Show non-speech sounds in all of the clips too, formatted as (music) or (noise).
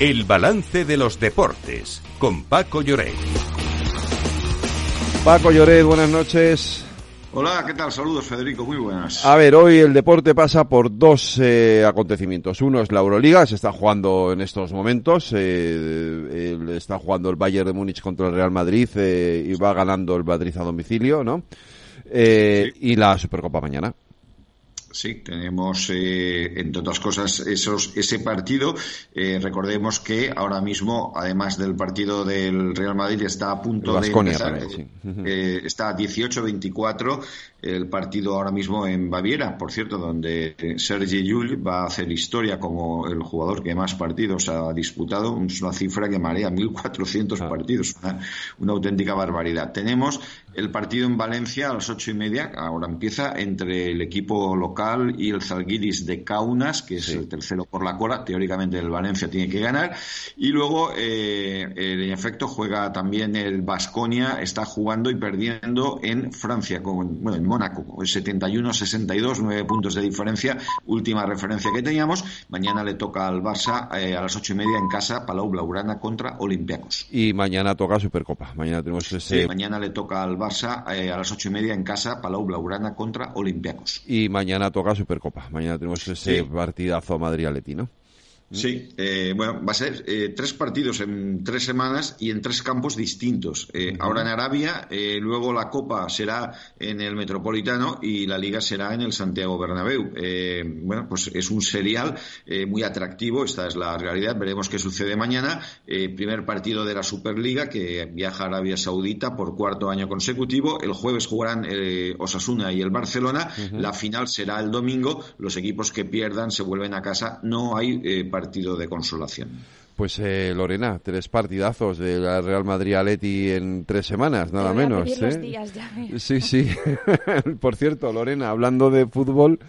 El balance de los deportes con Paco Lloret. Paco Lloret, buenas noches. Hola, ¿qué tal? Saludos, Federico, muy buenas. A ver, hoy el deporte pasa por dos eh, acontecimientos. Uno es la Euroliga, se está jugando en estos momentos. Eh, está jugando el Bayern de Múnich contra el Real Madrid eh, y va ganando el Madrid a domicilio, ¿no? Eh, Y la Supercopa mañana. Sí, tenemos, eh, entre otras cosas, esos, ese partido. Eh, recordemos que ahora mismo, además del partido del Real Madrid, está a punto de empezar. eh, está a 18-24 el partido ahora mismo en Baviera, por cierto, donde Sergi Llull va a hacer historia como el jugador que más partidos ha disputado. Es una cifra que marea 1.400 ah. partidos, una, una auténtica barbaridad. Tenemos el partido en Valencia a las ocho y media, ahora empieza, entre el equipo local y el Zalgiris de Kaunas, que es sí. el tercero por la cola. Teóricamente el Valencia tiene que ganar. Y luego, eh, en efecto, juega también el Basconia, está jugando y perdiendo en Francia, con, bueno, en Mónaco, 71-62, nueve puntos de diferencia, última referencia que teníamos. Mañana le toca al Barça eh, a las ocho y media en casa, Palau Blaugrana contra Olympiacos. Y mañana toca Supercopa. Mañana tenemos ese... Sí, mañana le toca al Barça eh, a las ocho y media en casa, Palau Blaugrana contra Olympiacos. Y mañana toca Supercopa. Mañana tenemos ese sí. partidazo Madrid-Aleti, ¿no? Sí, eh, bueno, va a ser eh, tres partidos en tres semanas y en tres campos distintos. Eh, ahora en Arabia, eh, luego la Copa será en el Metropolitano y la Liga será en el Santiago Bernabéu. Bueno, pues es un serial muy atractivo, esta es la realidad. Veremos qué sucede mañana. primer partido de la Superliga que viaja a Arabia Saudita por cuarto año consecutivo. El jueves jugarán Osasuna y el Barcelona. Uh -huh. La final será el domingo. Los equipos que pierdan se vuelven a casa. No hay partido de consolación. Pues eh, Lorena, tres partidazos de la Real Madrid Aleti en tres semanas, nada menos. ¿eh? Días, ya sí, sí. (laughs) Por cierto, Lorena, hablando de fútbol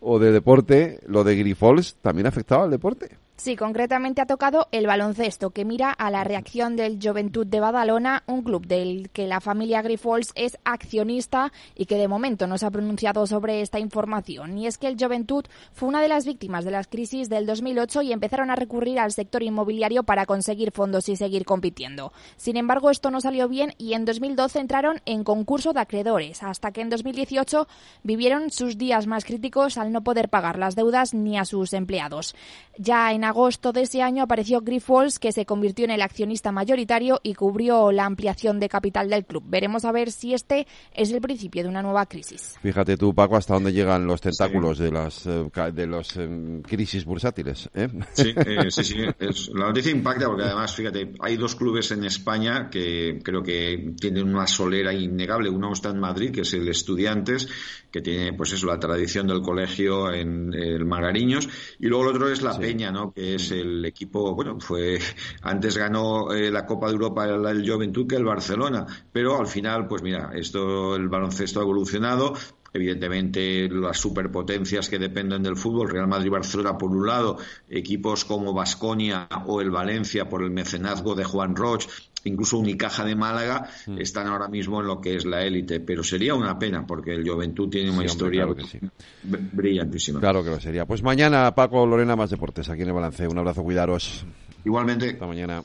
o de deporte, lo de Grifols también afectaba al deporte. Sí, concretamente ha tocado el baloncesto, que mira a la reacción del Juventud de Badalona, un club del que la familia Grifols es accionista y que de momento no se ha pronunciado sobre esta información. Y es que el Juventud fue una de las víctimas de las crisis del 2008 y empezaron a recurrir al sector inmobiliario para conseguir fondos y seguir compitiendo. Sin embargo, esto no salió bien y en 2012 entraron en concurso de acreedores, hasta que en 2018 vivieron sus días más críticos al no poder pagar las deudas ni a sus empleados. Ya en agosto de ese año apareció Grifols, que se convirtió en el accionista mayoritario y cubrió la ampliación de capital del club. Veremos a ver si este es el principio de una nueva crisis. Fíjate tú, Paco, hasta dónde llegan los tentáculos sí. de las de los eh, crisis bursátiles. ¿eh? Sí, eh, (laughs) sí, sí. Es, la noticia impacta porque además, fíjate, hay dos clubes en España que creo que tienen una solera innegable. Uno está en Madrid, que es el Estudiantes, que tiene, pues eso, la tradición del colegio en el Magariños, y luego el otro es la sí. Peña, ¿no? Es el equipo, bueno, fue (laughs) antes ganó eh, la Copa de Europa el, el Juventud que el Barcelona, pero al final, pues mira, esto el baloncesto ha evolucionado, evidentemente las superpotencias que dependen del fútbol, Real Madrid Barcelona por un lado, equipos como Basconia o el Valencia por el mecenazgo de Juan Roch, incluso Unicaja de Málaga, mm. están ahora mismo en lo que es la élite, pero sería una pena porque el Juventud tiene una sí, historia hombre, claro sí. brillantísima. Claro que lo sería. Pues mañana, Paco Lorena, más deportes aquí en el balance. Un abrazo, cuidaros. Igualmente. Hasta mañana.